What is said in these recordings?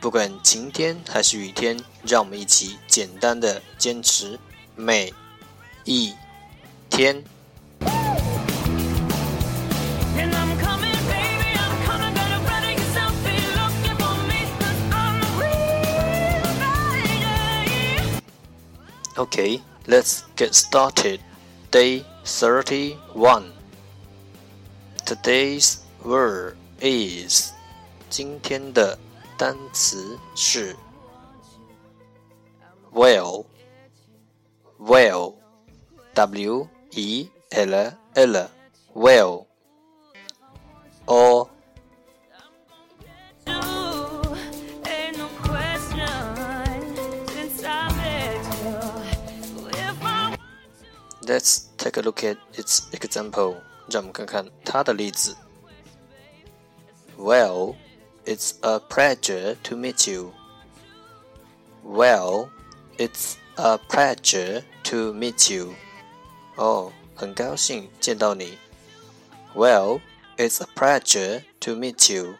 不管晴天还是雨天，让我们一起简单的坚持每一天。Okay, let's get started. Day 31. Today's word is 今天的单词是 well well w e l l well or Let's take a look at its example. 让我们看看它的例子。Well, it's a pleasure to meet you. Well, it's a pleasure to meet you. 哦，很高兴见到你。Well, it's a pleasure to meet you.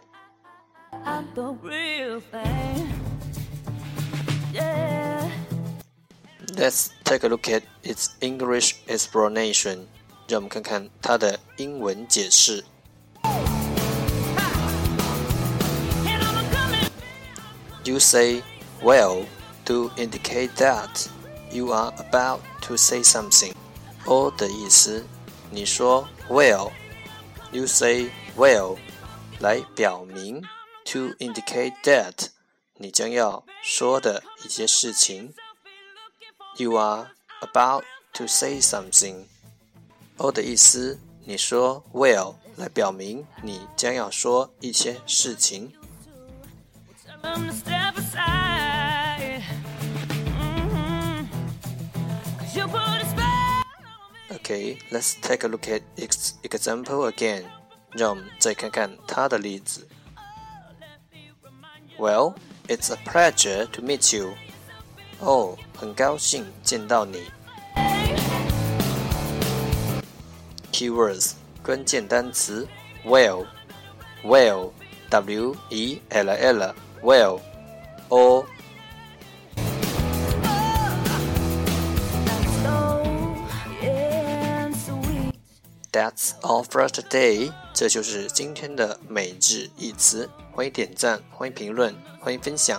I'm the real thing. Let's take a look at its English explanation. 让我们看看它的英文解释。You say well to indicate that you are about to say something. or 的意思，你说 well。You say well 来表明 to indicate that 你将要说的一些事情。 You are about to say something. O 的意思，你说 will 来表明你将要说一些事情。Okay, let's take a look at its example again. 让我们再看看它的例子。Well, it's a pleasure to meet you. 哦，很高兴见到你。Keywords 关键单词：well，well，w e l l，well，or。That's all for today。这就是今天的每日一词。欢迎点赞，欢迎评论，欢迎分享。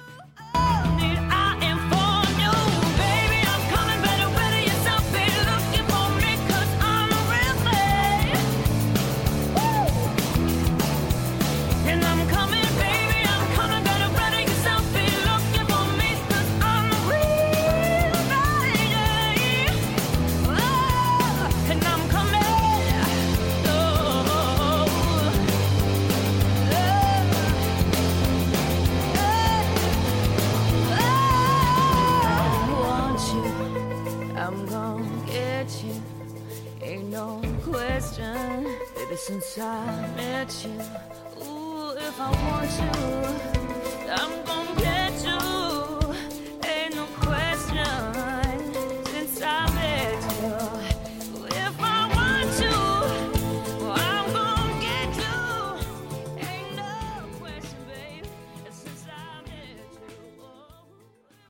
Since I met you. Ooh, if I want I'm gonna get.